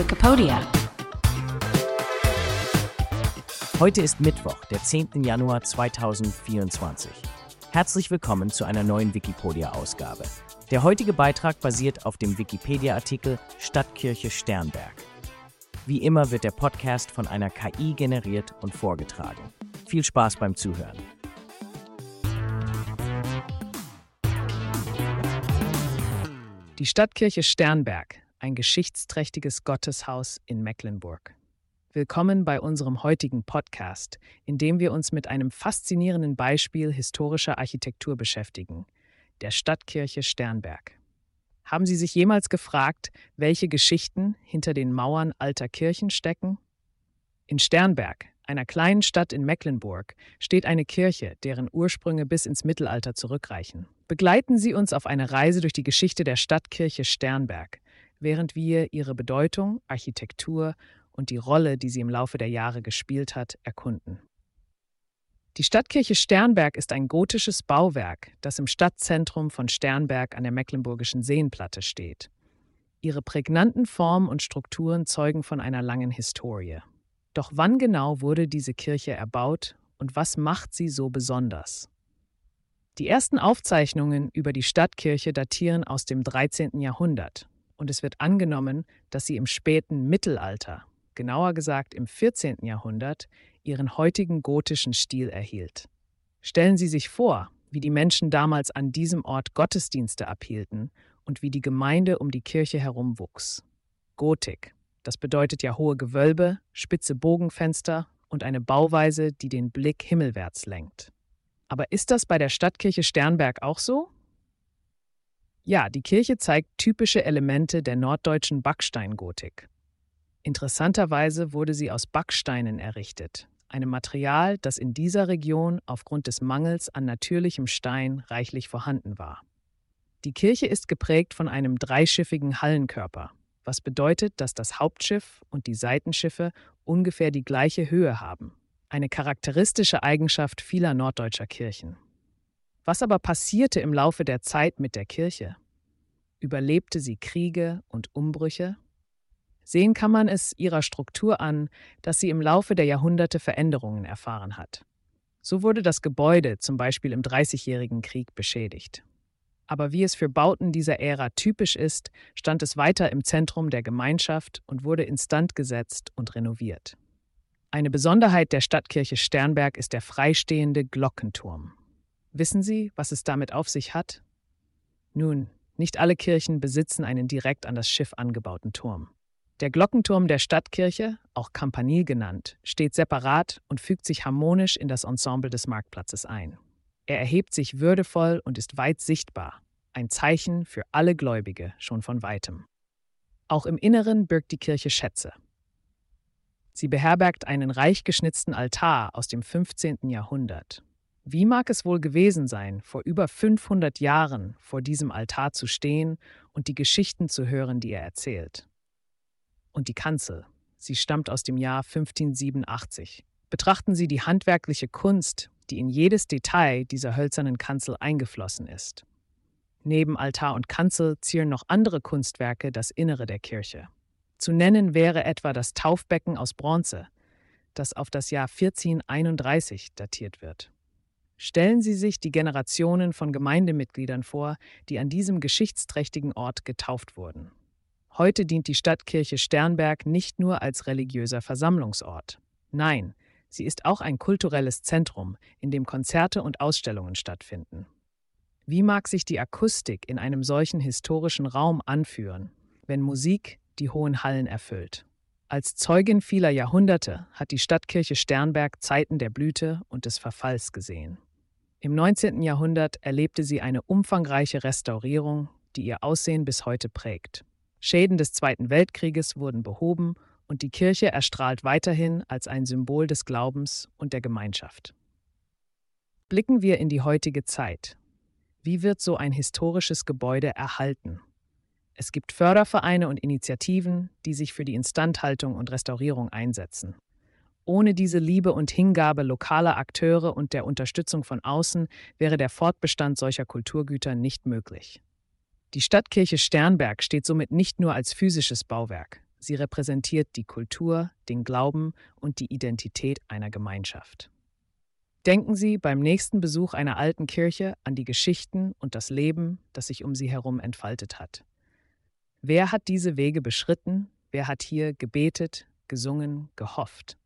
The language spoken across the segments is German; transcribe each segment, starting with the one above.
Wikipedia. Heute ist Mittwoch, der 10. Januar 2024. Herzlich willkommen zu einer neuen Wikipedia-Ausgabe. Der heutige Beitrag basiert auf dem Wikipedia-Artikel Stadtkirche Sternberg. Wie immer wird der Podcast von einer KI generiert und vorgetragen. Viel Spaß beim Zuhören. Die Stadtkirche Sternberg, ein geschichtsträchtiges Gotteshaus in Mecklenburg. Willkommen bei unserem heutigen Podcast, in dem wir uns mit einem faszinierenden Beispiel historischer Architektur beschäftigen, der Stadtkirche Sternberg. Haben Sie sich jemals gefragt, welche Geschichten hinter den Mauern alter Kirchen stecken? In Sternberg, einer kleinen Stadt in Mecklenburg, steht eine Kirche, deren Ursprünge bis ins Mittelalter zurückreichen. Begleiten Sie uns auf eine Reise durch die Geschichte der Stadtkirche Sternberg, während wir ihre Bedeutung, Architektur und die Rolle, die sie im Laufe der Jahre gespielt hat, erkunden. Die Stadtkirche Sternberg ist ein gotisches Bauwerk, das im Stadtzentrum von Sternberg an der Mecklenburgischen Seenplatte steht. Ihre prägnanten Formen und Strukturen zeugen von einer langen Historie. Doch wann genau wurde diese Kirche erbaut und was macht sie so besonders? Die ersten Aufzeichnungen über die Stadtkirche datieren aus dem 13. Jahrhundert und es wird angenommen, dass sie im späten Mittelalter, genauer gesagt im 14. Jahrhundert, ihren heutigen gotischen Stil erhielt. Stellen Sie sich vor, wie die Menschen damals an diesem Ort Gottesdienste abhielten und wie die Gemeinde um die Kirche herum wuchs. Gotik, das bedeutet ja hohe Gewölbe, spitze Bogenfenster und eine Bauweise, die den Blick himmelwärts lenkt. Aber ist das bei der Stadtkirche Sternberg auch so? Ja, die Kirche zeigt typische Elemente der norddeutschen Backsteingotik. Interessanterweise wurde sie aus Backsteinen errichtet, einem Material, das in dieser Region aufgrund des Mangels an natürlichem Stein reichlich vorhanden war. Die Kirche ist geprägt von einem dreischiffigen Hallenkörper, was bedeutet, dass das Hauptschiff und die Seitenschiffe ungefähr die gleiche Höhe haben eine charakteristische Eigenschaft vieler norddeutscher Kirchen. Was aber passierte im Laufe der Zeit mit der Kirche? Überlebte sie Kriege und Umbrüche? Sehen kann man es ihrer Struktur an, dass sie im Laufe der Jahrhunderte Veränderungen erfahren hat. So wurde das Gebäude zum Beispiel im Dreißigjährigen Krieg beschädigt. Aber wie es für Bauten dieser Ära typisch ist, stand es weiter im Zentrum der Gemeinschaft und wurde instand gesetzt und renoviert. Eine Besonderheit der Stadtkirche Sternberg ist der freistehende Glockenturm. Wissen Sie, was es damit auf sich hat? Nun, nicht alle Kirchen besitzen einen direkt an das Schiff angebauten Turm. Der Glockenturm der Stadtkirche, auch Campanile genannt, steht separat und fügt sich harmonisch in das Ensemble des Marktplatzes ein. Er erhebt sich würdevoll und ist weit sichtbar, ein Zeichen für alle Gläubige schon von weitem. Auch im Inneren birgt die Kirche Schätze. Sie beherbergt einen reich geschnitzten Altar aus dem 15. Jahrhundert. Wie mag es wohl gewesen sein, vor über 500 Jahren vor diesem Altar zu stehen und die Geschichten zu hören, die er erzählt? Und die Kanzel, sie stammt aus dem Jahr 1587. Betrachten Sie die handwerkliche Kunst, die in jedes Detail dieser hölzernen Kanzel eingeflossen ist. Neben Altar und Kanzel zieren noch andere Kunstwerke das Innere der Kirche. Zu nennen wäre etwa das Taufbecken aus Bronze, das auf das Jahr 1431 datiert wird. Stellen Sie sich die Generationen von Gemeindemitgliedern vor, die an diesem geschichtsträchtigen Ort getauft wurden. Heute dient die Stadtkirche Sternberg nicht nur als religiöser Versammlungsort. Nein, sie ist auch ein kulturelles Zentrum, in dem Konzerte und Ausstellungen stattfinden. Wie mag sich die Akustik in einem solchen historischen Raum anführen, wenn Musik, die hohen Hallen erfüllt. Als Zeugin vieler Jahrhunderte hat die Stadtkirche Sternberg Zeiten der Blüte und des Verfalls gesehen. Im 19. Jahrhundert erlebte sie eine umfangreiche Restaurierung, die ihr Aussehen bis heute prägt. Schäden des Zweiten Weltkrieges wurden behoben und die Kirche erstrahlt weiterhin als ein Symbol des Glaubens und der Gemeinschaft. Blicken wir in die heutige Zeit. Wie wird so ein historisches Gebäude erhalten? Es gibt Fördervereine und Initiativen, die sich für die Instandhaltung und Restaurierung einsetzen. Ohne diese Liebe und Hingabe lokaler Akteure und der Unterstützung von außen wäre der Fortbestand solcher Kulturgüter nicht möglich. Die Stadtkirche Sternberg steht somit nicht nur als physisches Bauwerk, Sie repräsentiert die Kultur, den Glauben und die Identität einer Gemeinschaft. Denken Sie beim nächsten Besuch einer alten Kirche an die Geschichten und das Leben, das sich um sie herum entfaltet hat. Wer hat diese Wege beschritten? Wer hat hier gebetet, gesungen, gehofft?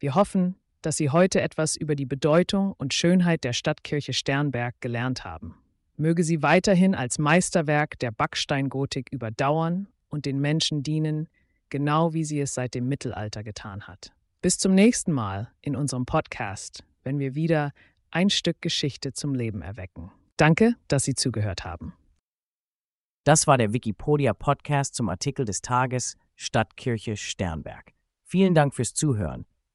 Wir hoffen, dass Sie heute etwas über die Bedeutung und Schönheit der Stadtkirche Sternberg gelernt haben. Möge sie weiterhin als Meisterwerk der Backsteingotik überdauern und den Menschen dienen, genau wie sie es seit dem Mittelalter getan hat. Bis zum nächsten Mal in unserem Podcast, wenn wir wieder ein Stück Geschichte zum Leben erwecken. Danke, dass Sie zugehört haben. Das war der Wikipedia Podcast zum Artikel des Tages Stadtkirche Sternberg. Vielen Dank fürs Zuhören.